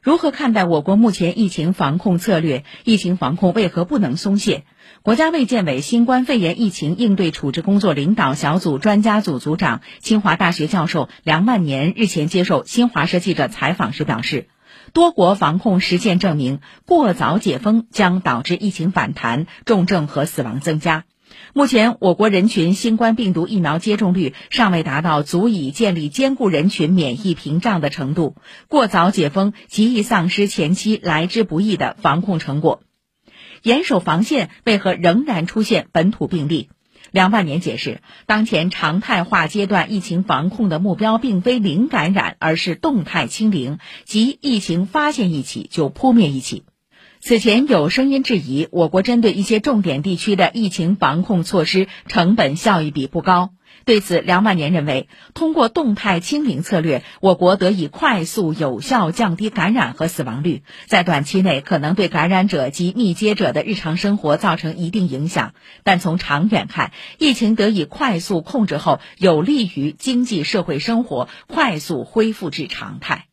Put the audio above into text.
如何看待我国目前疫情防控策略？疫情防控为何不能松懈？国家卫健委新冠肺炎疫情应对处置工作领导小组专家组组长、清华大学教授梁万年日前接受新华社记者采访时表示，多国防控实践证明，过早解封将导致疫情反弹、重症和死亡增加。目前，我国人群新冠病毒疫苗接种率尚未达到足以建立坚固人群免疫屏障的程度，过早解封极易丧失前期来之不易的防控成果。严守防线，为何仍然出现本土病例？梁万年解释，当前常态化阶段疫情防控的目标并非零感染，而是动态清零，即疫情发现一起就扑灭一起。此前有声音质疑，我国针对一些重点地区的疫情防控措施成本效益比不高。对此，梁万年认为，通过动态清零策略，我国得以快速有效降低感染和死亡率，在短期内可能对感染者及密接者的日常生活造成一定影响，但从长远看，疫情得以快速控制后，有利于经济社会生活快速恢复至常态。